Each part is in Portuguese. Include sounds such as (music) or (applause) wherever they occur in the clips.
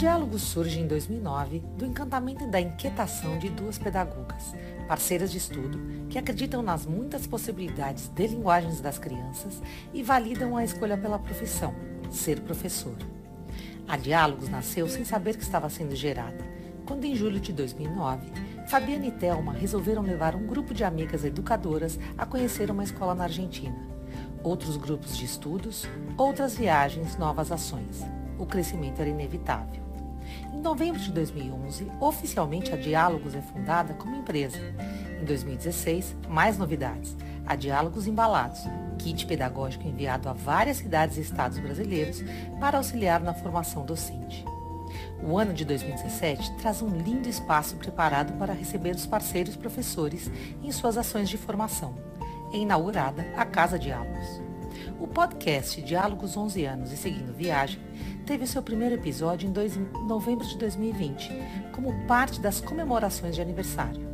Diálogo surge em 2009 do encantamento e da inquietação de duas pedagogas, parceiras de estudo, que acreditam nas muitas possibilidades de linguagens das crianças e validam a escolha pela profissão, ser professor. A Diálogos nasceu sem saber que estava sendo gerada, quando em julho de 2009, Fabiana e Thelma resolveram levar um grupo de amigas educadoras a conhecer uma escola na Argentina. Outros grupos de estudos, outras viagens, novas ações. O crescimento era inevitável. Em novembro de 2011, oficialmente a Diálogos é fundada como empresa. Em 2016, mais novidades. A Diálogos Embalados, kit pedagógico enviado a várias cidades e estados brasileiros para auxiliar na formação docente. O ano de 2017 traz um lindo espaço preparado para receber os parceiros professores em suas ações de formação. É inaugurada a Casa Diálogos. O podcast Diálogos 11 anos e Seguindo Viagem teve seu primeiro episódio em dois, novembro de 2020, como parte das comemorações de aniversário.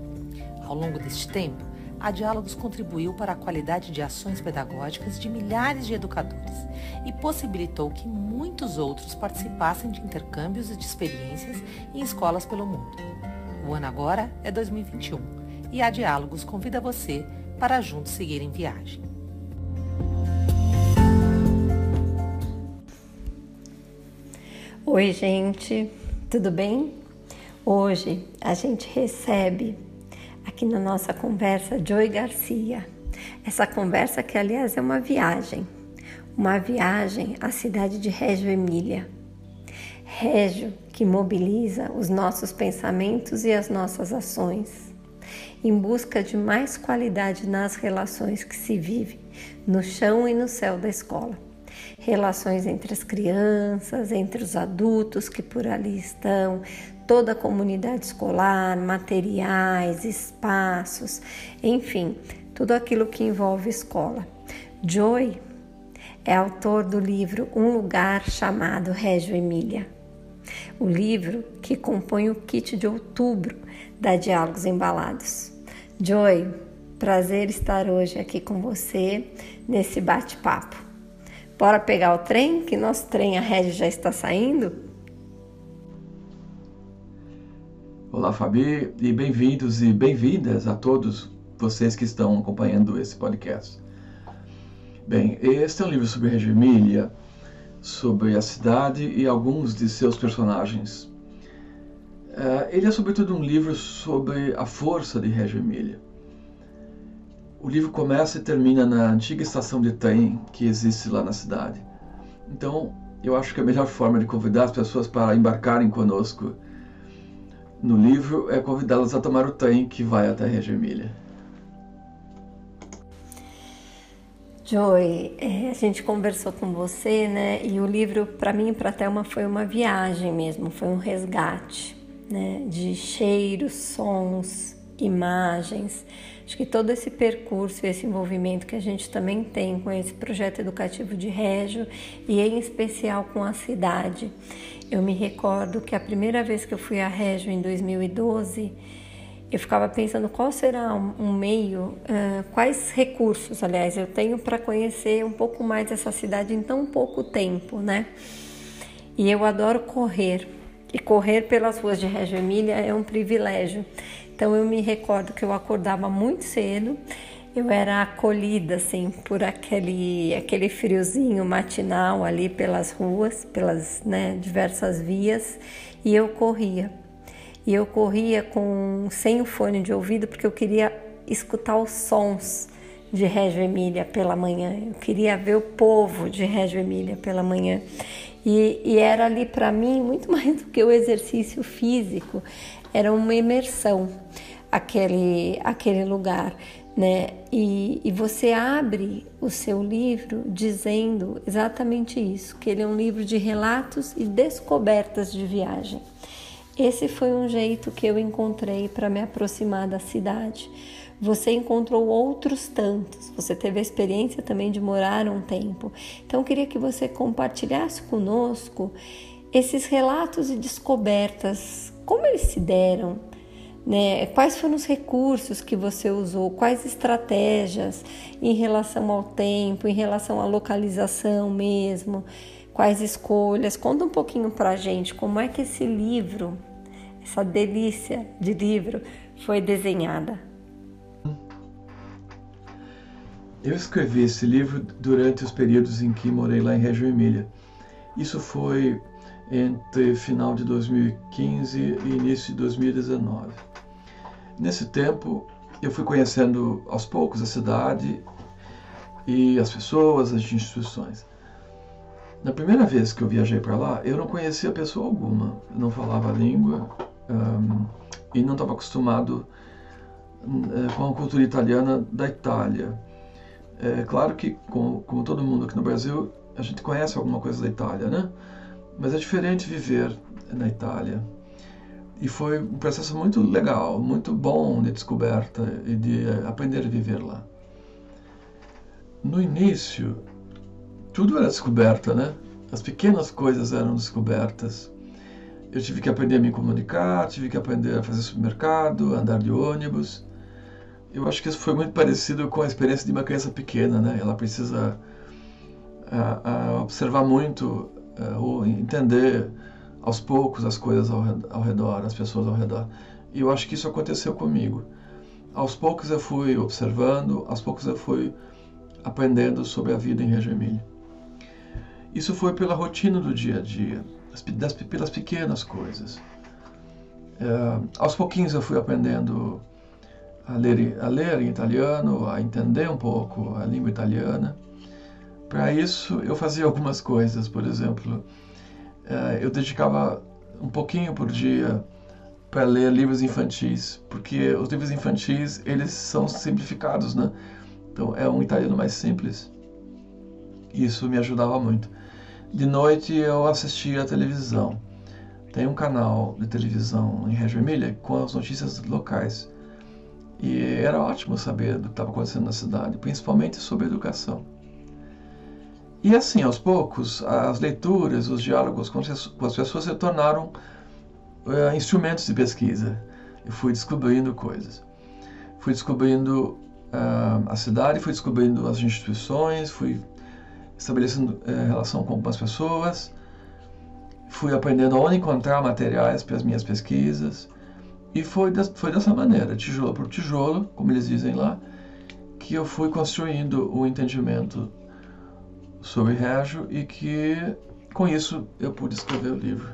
Ao longo deste tempo, a Diálogos contribuiu para a qualidade de ações pedagógicas de milhares de educadores e possibilitou que muitos outros participassem de intercâmbios e de experiências em escolas pelo mundo. O ano agora é 2021 e a Diálogos convida você para juntos seguir em viagem. Oi, gente, tudo bem? Hoje a gente recebe aqui na nossa conversa Joy Garcia. Essa conversa que, aliás, é uma viagem, uma viagem à cidade de Régio Emília. Régio que mobiliza os nossos pensamentos e as nossas ações, em busca de mais qualidade nas relações que se vive no chão e no céu da escola. Relações entre as crianças, entre os adultos que por ali estão, toda a comunidade escolar, materiais, espaços, enfim, tudo aquilo que envolve escola. Joy é autor do livro Um Lugar Chamado Régio Emília, o livro que compõe o kit de outubro da Diálogos Embalados. Joy, prazer estar hoje aqui com você nesse bate-papo. Bora pegar o trem, que nosso trem a Régio já está saindo? Olá, Fabi, e bem-vindos e bem-vindas a todos vocês que estão acompanhando esse podcast. Bem, este é um livro sobre Reggio Emília, sobre a cidade e alguns de seus personagens. Uh, ele é sobretudo um livro sobre a força de Reggio Emília. O livro começa e termina na antiga estação de trem que existe lá na cidade. Então, eu acho que a melhor forma de convidar as pessoas para embarcarem conosco no livro é convidá-las a tomar o trem que vai até Reggio Emília. Joy, é, a gente conversou com você, né? E o livro, para mim e para Thelma, foi uma viagem mesmo, foi um resgate, né? De cheiros, sons, imagens. Acho que todo esse percurso, esse envolvimento que a gente também tem com esse projeto educativo de Régio e em especial com a cidade. Eu me recordo que a primeira vez que eu fui a Régio em 2012, eu ficava pensando qual será um, meio, uh, quais recursos, aliás, eu tenho para conhecer um pouco mais essa cidade em tão pouco tempo, né? E eu adoro correr, e correr pelas ruas de Reggio Emília é um privilégio. Então eu me recordo que eu acordava muito cedo eu era acolhida assim por aquele aquele friozinho matinal ali pelas ruas, pelas né, diversas vias e eu corria. E eu corria com sem o fone de ouvido porque eu queria escutar os sons de Régio Emília pela manhã. Eu queria ver o povo de Régio Emília pela manhã. E, e era ali para mim muito (laughs) mais do que o exercício físico, era uma imersão aquele aquele lugar né? E, e você abre o seu livro dizendo exatamente isso, que ele é um livro de relatos e descobertas de viagem. Esse foi um jeito que eu encontrei para me aproximar da cidade. Você encontrou outros tantos, você teve a experiência também de morar um tempo. Então, eu queria que você compartilhasse conosco esses relatos e descobertas, como eles se deram, né? Quais foram os recursos que você usou? Quais estratégias em relação ao tempo, em relação à localização mesmo? quais escolhas. Conta um pouquinho para a gente como é que esse livro, essa delícia de livro, foi desenhada. Eu escrevi esse livro durante os períodos em que morei lá em Reggio Emília. Isso foi entre final de 2015 e início de 2019. Nesse tempo, eu fui conhecendo aos poucos a cidade e as pessoas, as instituições. Na primeira vez que eu viajei para lá, eu não conhecia pessoa alguma, não falava a língua um, e não estava acostumado uh, com a cultura italiana da Itália. É claro que, como, como todo mundo aqui no Brasil, a gente conhece alguma coisa da Itália, né? Mas é diferente viver na Itália. E foi um processo muito legal, muito bom de descoberta e de aprender a viver lá. No início, tudo era descoberta, né? As pequenas coisas eram descobertas. Eu tive que aprender a me comunicar, tive que aprender a fazer supermercado, andar de ônibus. Eu acho que isso foi muito parecido com a experiência de uma criança pequena, né? Ela precisa a, a observar muito, a, ou entender aos poucos as coisas ao, ao redor, as pessoas ao redor. E eu acho que isso aconteceu comigo. Aos poucos eu fui observando, aos poucos eu fui aprendendo sobre a vida em Reggio Emília. Isso foi pela rotina do dia a dia, das, pelas pequenas coisas. É, aos pouquinhos eu fui aprendendo a ler, a ler em italiano, a entender um pouco a língua italiana. Para isso, eu fazia algumas coisas, por exemplo, é, eu dedicava um pouquinho por dia para ler livros infantis, porque os livros infantis eles são simplificados, né? Então é um italiano mais simples. Isso me ajudava muito. De noite eu assistia a televisão. Tem um canal de televisão em Reggio Emília com as notícias locais. E era ótimo saber do que estava acontecendo na cidade, principalmente sobre educação. E assim, aos poucos, as leituras, os diálogos com as pessoas se tornaram uh, instrumentos de pesquisa. Eu fui descobrindo coisas. Fui descobrindo uh, a cidade, fui descobrindo as instituições, fui estabelecendo uh, relação com algumas pessoas, fui aprendendo onde encontrar materiais para as minhas pesquisas. E foi, de, foi dessa maneira, tijolo por tijolo, como eles dizem lá, que eu fui construindo o entendimento sobre Régio e que com isso eu pude escrever o livro.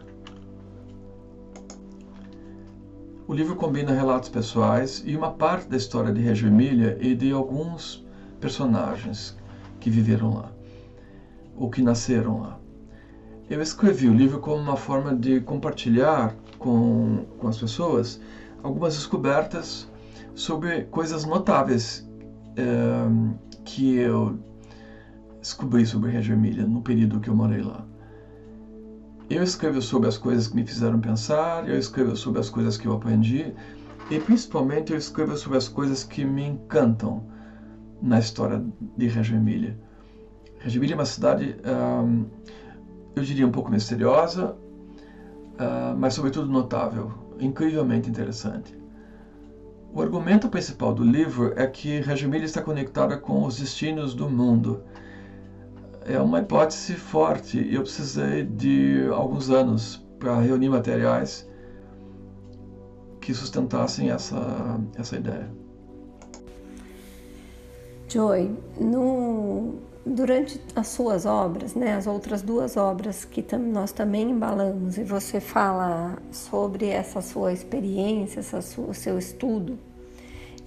O livro combina relatos pessoais e uma parte da história de Reggio Emília e de alguns personagens que viveram lá, ou que nasceram lá. Eu escrevi o livro como uma forma de compartilhar com, com as pessoas algumas descobertas sobre coisas notáveis é, que eu descobri sobre Reggio Emília no período que eu morei lá. Eu escrevo sobre as coisas que me fizeram pensar, eu escrevo sobre as coisas que eu aprendi e principalmente eu escrevo sobre as coisas que me encantam na história de Reggio Emília. Reggio Emília é uma cidade, um, eu diria, um pouco misteriosa, uh, mas sobretudo notável, incrivelmente interessante. O argumento principal do livro é que Reggio Emília está conectada com os destinos do mundo é uma hipótese forte e eu precisei de alguns anos para reunir materiais que sustentassem essa, essa ideia. Joy, no, durante as suas obras, né, as outras duas obras que tam, nós também embalamos, e você fala sobre essa sua experiência, essa sua, o seu estudo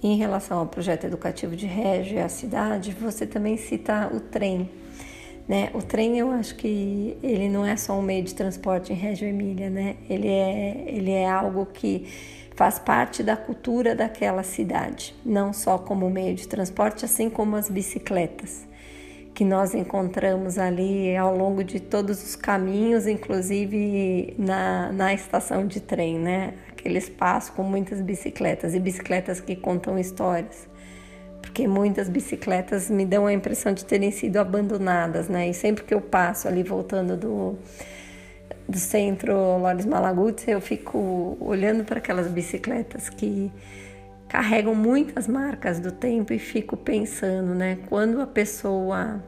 em relação ao projeto educativo de Régio e a cidade, você também cita o trem né? O trem eu acho que ele não é só um meio de transporte em Reggio Emília, né? Ele é, ele é algo que faz parte da cultura daquela cidade, não só como meio de transporte, assim como as bicicletas que nós encontramos ali ao longo de todos os caminhos, inclusive na, na estação de trem, né? Aquele espaço com muitas bicicletas e bicicletas que contam histórias porque muitas bicicletas me dão a impressão de terem sido abandonadas, né? E sempre que eu passo ali voltando do, do centro Lores Malagutes, eu fico olhando para aquelas bicicletas que carregam muitas marcas do tempo e fico pensando, né? Quando a pessoa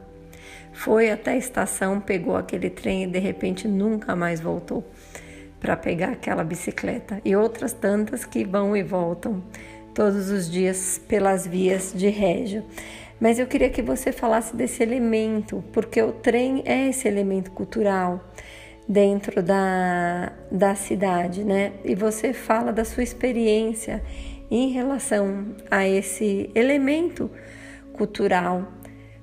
foi até a estação, pegou aquele trem e de repente nunca mais voltou para pegar aquela bicicleta. E outras tantas que vão e voltam todos os dias pelas vias de Régio. Mas eu queria que você falasse desse elemento, porque o trem é esse elemento cultural dentro da, da cidade, né? E você fala da sua experiência em relação a esse elemento cultural.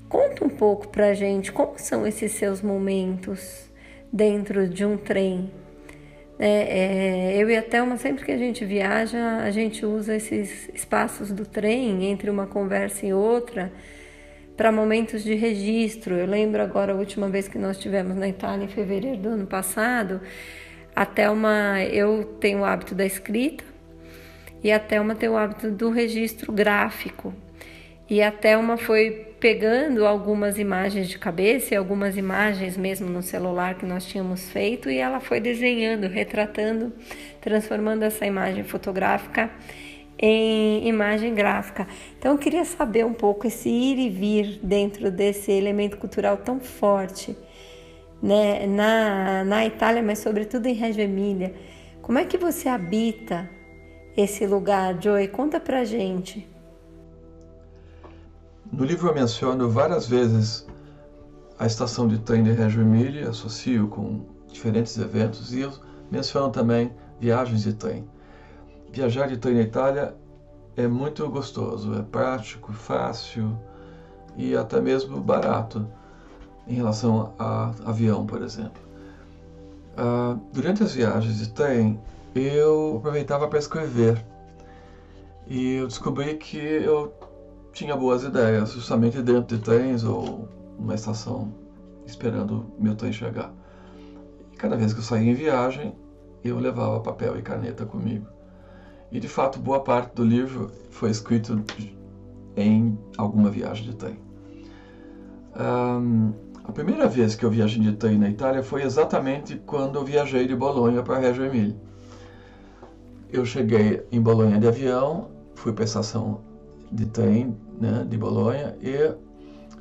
Conta um pouco pra gente como são esses seus momentos dentro de um trem. É, é, eu e a Thelma, sempre que a gente viaja, a gente usa esses espaços do trem entre uma conversa e outra para momentos de registro. Eu lembro agora a última vez que nós estivemos na Itália em fevereiro do ano passado, a Thelma, eu tenho o hábito da escrita e a Thelma tem o hábito do registro gráfico. E a Thelma foi pegando algumas imagens de cabeça e algumas imagens mesmo no celular que nós tínhamos feito e ela foi desenhando, retratando, transformando essa imagem fotográfica em imagem gráfica. Então eu queria saber um pouco esse ir e vir dentro desse elemento cultural tão forte né, na, na Itália, mas sobretudo em Reggio Emília. Como é que você habita esse lugar, Joey? Conta pra gente. No livro eu menciono várias vezes a estação de trem de Reggio Emília, associo com diferentes eventos e eu menciono também viagens de trem viajar de trem na Itália é muito gostoso, é prático, fácil e até mesmo barato em relação a avião, por exemplo. Uh, durante as viagens de trem, eu aproveitava para escrever e eu descobri que eu tinha boas ideias, justamente dentro de trens ou numa estação esperando meu trem chegar. E cada vez que eu saía em viagem, eu levava papel e caneta comigo. E de fato, boa parte do livro foi escrito em alguma viagem de trem. Um, a primeira vez que eu viajei de trem na Itália foi exatamente quando eu viajei de Bolonha para Reggio Emília. Eu cheguei em Bolonha de avião, fui para a estação de trem né, de Bolonha e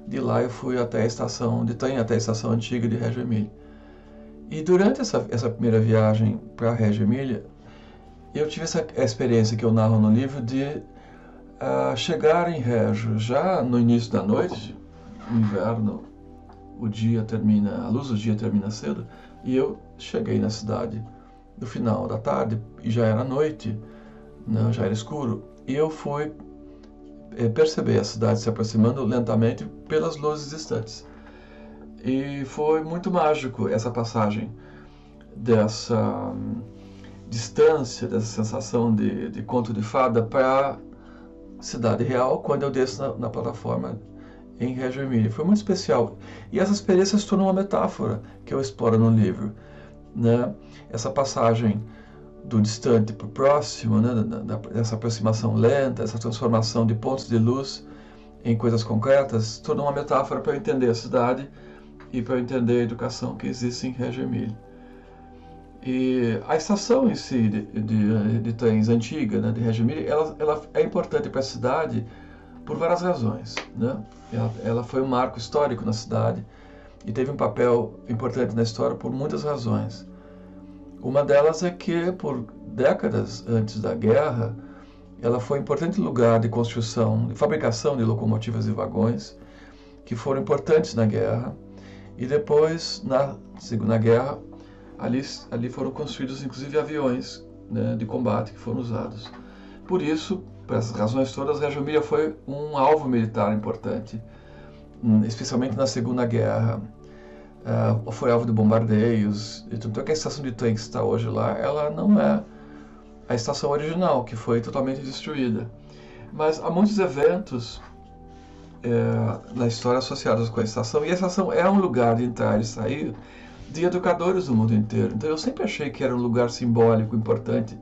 de lá eu fui até a estação de trem, até a estação antiga de Reggio Emília. E durante essa, essa primeira viagem para Reggio Emília, eu tive essa experiência que eu narro no livro de uh, chegar em Régio já no início da noite, no inverno, o dia termina, a luz do dia termina cedo, e eu cheguei na cidade no final da tarde e já era noite, né, já era escuro, e eu fui é, perceber a cidade se aproximando lentamente pelas luzes distantes. E foi muito mágico essa passagem dessa distância dessa sensação de, de conto de fada para cidade real quando eu desço na, na plataforma em Reggio. Foi muito especial. E essa experiência se tornou uma metáfora que eu exploro no livro. Né? Essa passagem do distante para o próximo, né? Essa aproximação lenta, essa transformação de pontos de luz em coisas concretas, tornou uma metáfora para eu entender a cidade e para eu entender a educação que existe em Reggio. E a estação em si de, de, de trens antiga, né, de Reggio ela, ela é importante para a cidade por várias razões. Né? Ela, ela foi um marco histórico na cidade e teve um papel importante na história por muitas razões. Uma delas é que, por décadas antes da guerra, ela foi um importante lugar de construção, de fabricação de locomotivas e vagões, que foram importantes na guerra. E depois, na Segunda Guerra, ali, ali foram construídos inclusive aviões né, de combate que foram usados. Por isso, por essas razões todas, Reggio Emilia foi um alvo militar importante, especialmente na Segunda Guerra. Uh, foi alvo de bombardeios. E tanto é que a estação de que está hoje lá, ela não é a estação original, que foi totalmente destruída. Mas há muitos eventos é, na história associados com a estação, e a estação é um lugar de entrar e sair de educadores do mundo inteiro. Então eu sempre achei que era um lugar simbólico importante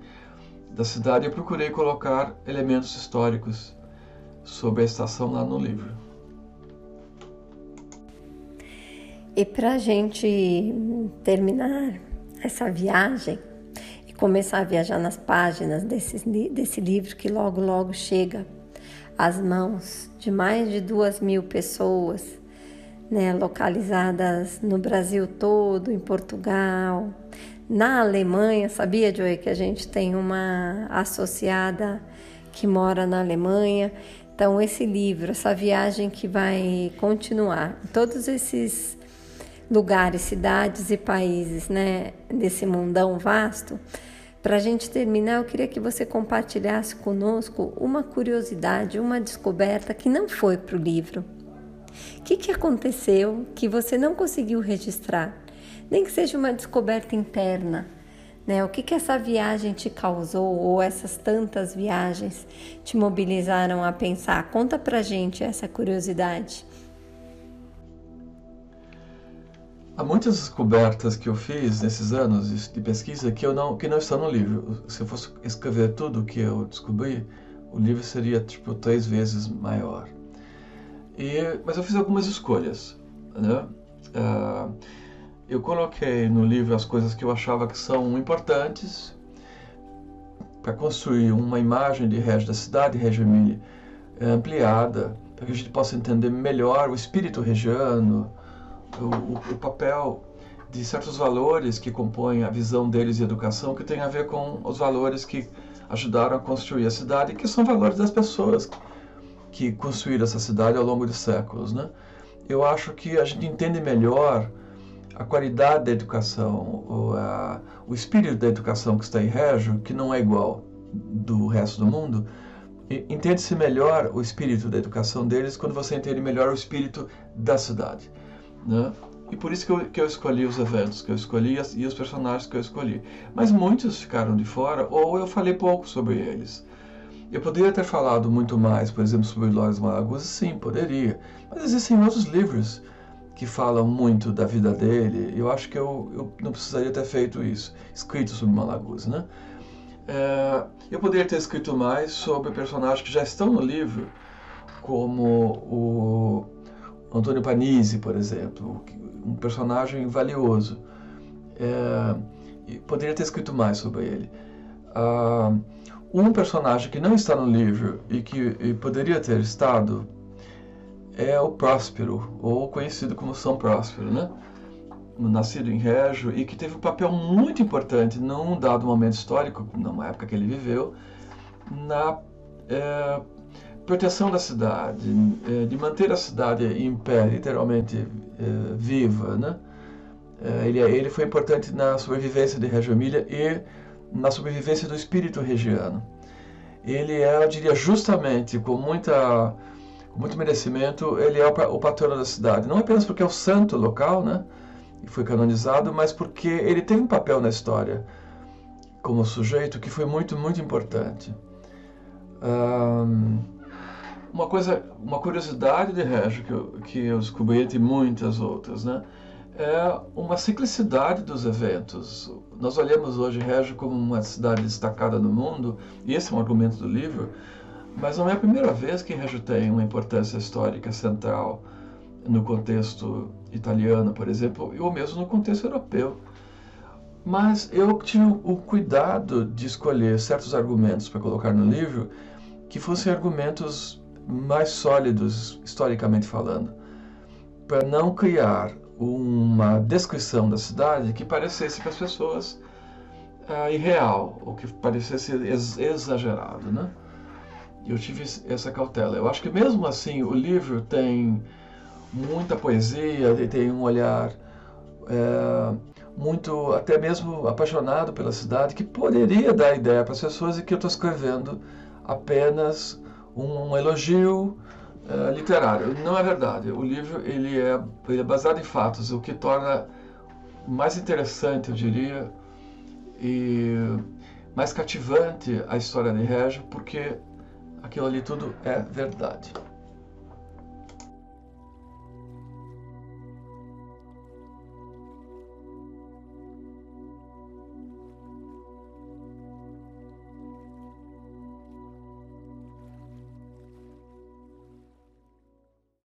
da cidade e procurei colocar elementos históricos sobre a estação lá no livro. E para a gente terminar essa viagem e começar a viajar nas páginas desse, desse livro que logo, logo chega às mãos de mais de duas mil pessoas né, localizadas no Brasil todo, em Portugal, na Alemanha. Sabia, Joey, que a gente tem uma associada que mora na Alemanha. Então, esse livro, essa viagem que vai continuar, todos esses lugares, cidades e países, né, desse mundão vasto. Para a gente terminar, eu queria que você compartilhasse conosco uma curiosidade, uma descoberta que não foi para o livro. O que, que aconteceu que você não conseguiu registrar? Nem que seja uma descoberta interna. Né? O que, que essa viagem te causou, ou essas tantas viagens te mobilizaram a pensar? Conta pra gente essa curiosidade. Há muitas descobertas que eu fiz nesses anos de pesquisa que, eu não, que não estão no livro. Se eu fosse escrever tudo o que eu descobri, o livro seria tipo três vezes maior. E, mas eu fiz algumas escolhas. Né? Uh, eu coloquei no livro as coisas que eu achava que são importantes para construir uma imagem de Reggio da cidade, Reggio Emilia, ampliada, para que a gente possa entender melhor o espírito regiano, o, o, papel de certos valores que compõem a visão deles de educação, que tem a ver com os valores que ajudaram a construir a cidade, que são valores das pessoas que construíram essa cidade ao longo de séculos. Né? Eu acho que a gente entende melhor a qualidade da educação, o, a, o espírito da educação que está em Régio, que não é igual do resto do mundo, entende-se melhor o espírito da educação deles quando você entende melhor o espírito da cidade. Né? E por isso que eu, que eu escolhi os eventos que eu escolhi e os personagens que eu escolhi. Mas muitos ficaram de fora ou eu falei pouco sobre eles. Eu poderia ter falado muito mais, por exemplo, sobre Lores Malaguzzi, sim, poderia. Mas existem outros livros que falam muito da vida dele. Eu acho que eu, eu não precisaria ter feito isso, escrito sobre Malaguzzi, né? É, eu poderia ter escrito mais sobre personagens que já estão no livro, como o Antônio Panizzi, por exemplo, um personagem valioso. É, poderia ter escrito mais sobre ele. Uh, um personagem que não está no livro e que e poderia ter estado é o Próspero, ou conhecido como São Próspero, né? nascido em Régio e que teve um papel muito importante num dado momento histórico, numa época que ele viveu, na é, proteção da cidade, é, de manter a cidade em pé, literalmente é, viva, né? É, ele, ele foi importante na sobrevivência de Reggio Emília e na sobrevivência do espírito regiano. Ele é, eu diria, justamente, com muita com muito merecimento, ele é o patrono da cidade. Não apenas porque é o santo local, né? E foi canonizado, mas porque ele tem um papel na história como sujeito que foi muito, muito importante. Um, uma coisa, uma curiosidade de Régio que eu, que eu descobri entre muitas outras, né? É uma ciclicidade dos eventos. Nós olhamos hoje Régio como uma cidade destacada no mundo, e esse é um argumento do livro, mas não é a primeira vez que Régio tem uma importância histórica central no contexto italiano, por exemplo, ou mesmo no contexto europeu. Mas eu tive o cuidado de escolher certos argumentos para colocar no livro que fossem argumentos mais sólidos, historicamente falando, para não criar uma descrição da cidade que parecesse para as pessoas uh, irreal, ou que parecesse ex exagerado, né? Eu tive essa cautela. Eu acho que mesmo assim o livro tem muita poesia, ele tem um olhar é, muito, até mesmo apaixonado pela cidade, que poderia dar ideia para as pessoas e que eu estou escrevendo apenas um elogio uh, literário. Não é verdade. O livro ele é, ele é baseado em fatos, o que torna mais interessante, eu diria, e mais cativante a história de Régio, porque aquilo ali tudo é verdade.